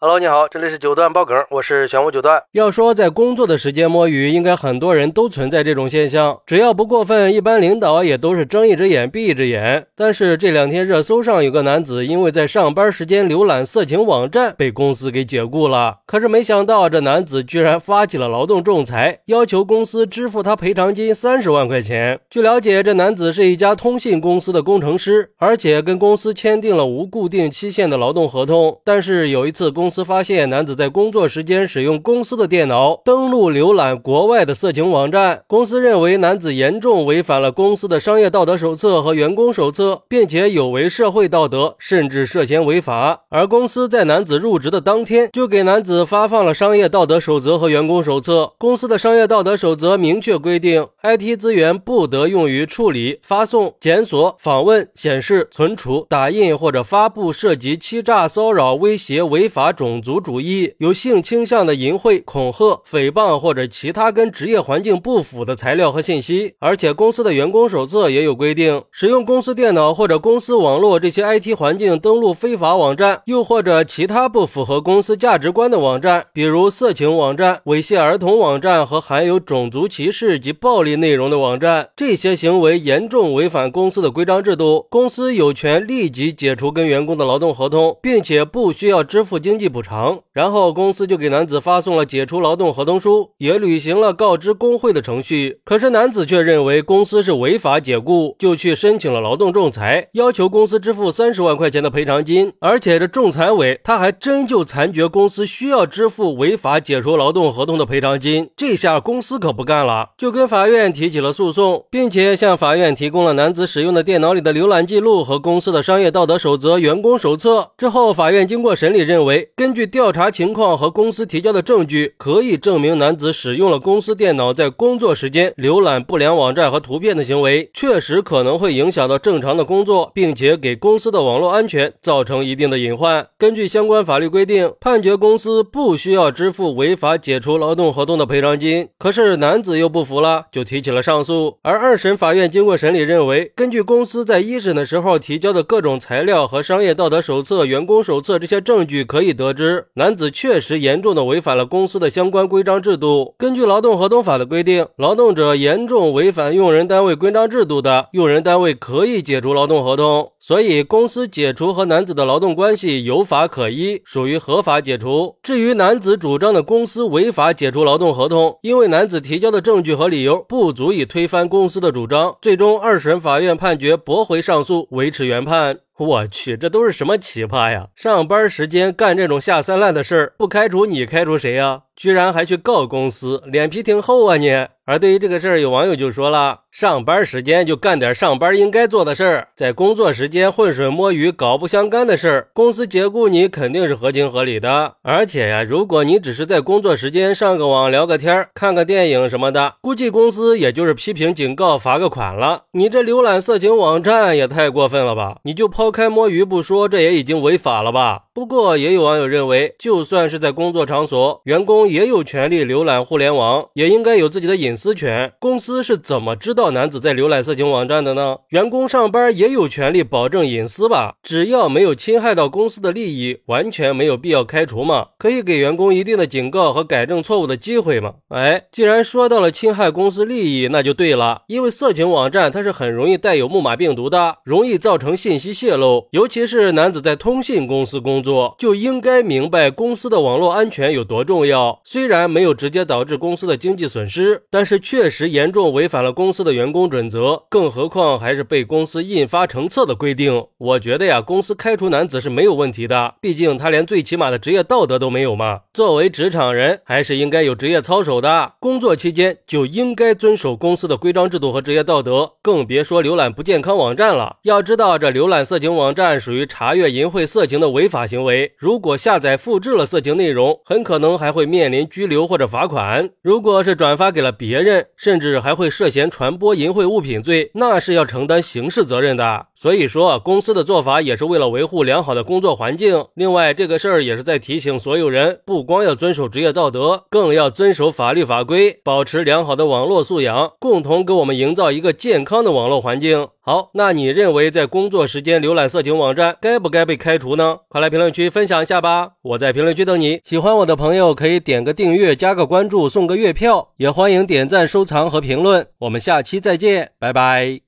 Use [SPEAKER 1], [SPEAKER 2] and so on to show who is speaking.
[SPEAKER 1] Hello，你好，这里是九段爆梗，我是玄武九段。
[SPEAKER 2] 要说在工作的时间摸鱼，应该很多人都存在这种现象，只要不过分，一般领导也都是睁一只眼闭一只眼。但是这两天热搜上有个男子，因为在上班时间浏览色情网站，被公司给解雇了。可是没想到，这男子居然发起了劳动仲裁，要求公司支付他赔偿金三十万块钱。据了解，这男子是一家通信公司的工程师，而且跟公司签订了无固定期限的劳动合同。但是有一次公公司发现男子在工作时间使用公司的电脑登录浏览国外的色情网站，公司认为男子严重违反了公司的商业道德手册和员工手册，并且有违社会道德，甚至涉嫌违法。而公司在男子入职的当天就给男子发放了商业道德守则和员工手册。公司的商业道德守则明确规定，IT 资源不得用于处理、发送、检索、访问、显示、存储、打印或者发布涉及欺诈、骚扰、威胁、违法。种族主义、有性倾向的淫秽、恐吓、诽谤或者其他跟职业环境不符的材料和信息。而且公司的员工手册也有规定，使用公司电脑或者公司网络这些 IT 环境登录非法网站，又或者其他不符合公司价值观的网站，比如色情网站、猥亵儿童网站和含有种族歧视及暴力内容的网站，这些行为严重违反公司的规章制度，公司有权立即解除跟员工的劳动合同，并且不需要支付经济。补偿，然后公司就给男子发送了解除劳动合同书，也履行了告知工会的程序。可是男子却认为公司是违法解雇，就去申请了劳动仲裁，要求公司支付三十万块钱的赔偿金。而且这仲裁委他还真就裁决公司需要支付违法解除劳动合同的赔偿金。这下公司可不干了，就跟法院提起了诉讼，并且向法院提供了男子使用的电脑里的浏览记录和公司的商业道德守则、员工手册。之后，法院经过审理，认为。根据调查情况和公司提交的证据，可以证明男子使用了公司电脑在工作时间浏览不良网站和图片的行为，确实可能会影响到正常的工作，并且给公司的网络安全造成一定的隐患。根据相关法律规定，判决公司不需要支付违法解除劳动合同的赔偿金。可是男子又不服了，就提起了上诉。而二审法院经过审理，认为根据公司在一审的时候提交的各种材料和商业道德手册、员工手册这些证据，可以得。得知男子确实严重的违反了公司的相关规章制度。根据劳动合同法的规定，劳动者严重违反用人单位规章制度的，用人单位可以解除劳动合同。所以公司解除和男子的劳动关系有法可依，属于合法解除。至于男子主张的公司违法解除劳动合同，因为男子提交的证据和理由不足以推翻公司的主张，最终二审法院判决驳回上诉，维持原判。我去，这都是什么奇葩呀！上班时间干这种下三滥的事儿，不开除你开除谁呀？居然还去告公司，脸皮挺厚啊你！而对于这个事儿，有网友就说了：上班时间就干点上班应该做的事儿，在工作时间浑水摸鱼、搞不相干的事儿，公司解雇你肯定是合情合理的。而且呀，如果你只是在工作时间上个网、聊个天、看个电影什么的，估计公司也就是批评、警告、罚个款了。你这浏览色情网站也太过分了吧？你就抛开摸鱼不说，这也已经违法了吧？不过也有网友认为，就算是在工作场所，员工。也有权利浏览互联网，也应该有自己的隐私权。公司是怎么知道男子在浏览色情网站的呢？员工上班也有权利保证隐私吧？只要没有侵害到公司的利益，完全没有必要开除嘛？可以给员工一定的警告和改正错误的机会嘛？哎，既然说到了侵害公司利益，那就对了，因为色情网站它是很容易带有木马病毒的，容易造成信息泄露。尤其是男子在通信公司工作，就应该明白公司的网络安全有多重要。虽然没有直接导致公司的经济损失，但是确实严重违反了公司的的员工准则，更何况还是被公司印发成册的规定。我觉得呀，公司开除男子是没有问题的，毕竟他连最起码的职业道德都没有嘛。作为职场人，还是应该有职业操守的，工作期间就应该遵守公司的规章制度和职业道德，更别说浏览不健康网站了。要知道，这浏览色情网站属于查阅淫秽色情的违法行为，如果下载复制了色情内容，很可能还会面。临拘留或者罚款，如果是转发给了别人，甚至还会涉嫌传播淫秽物品罪，那是要承担刑事责任的。所以说，公司的做法也是为了维护良好的工作环境。另外，这个事儿也是在提醒所有人，不光要遵守职业道德，更要遵守法律法规，保持良好的网络素养，共同给我们营造一个健康的网络环境。好，那你认为在工作时间浏览色情网站该不该被开除呢？快来评论区分享一下吧！我在评论区等你。喜欢我的朋友可以点个订阅、加个关注、送个月票，也欢迎点赞、收藏和评论。我们下期再见，拜拜。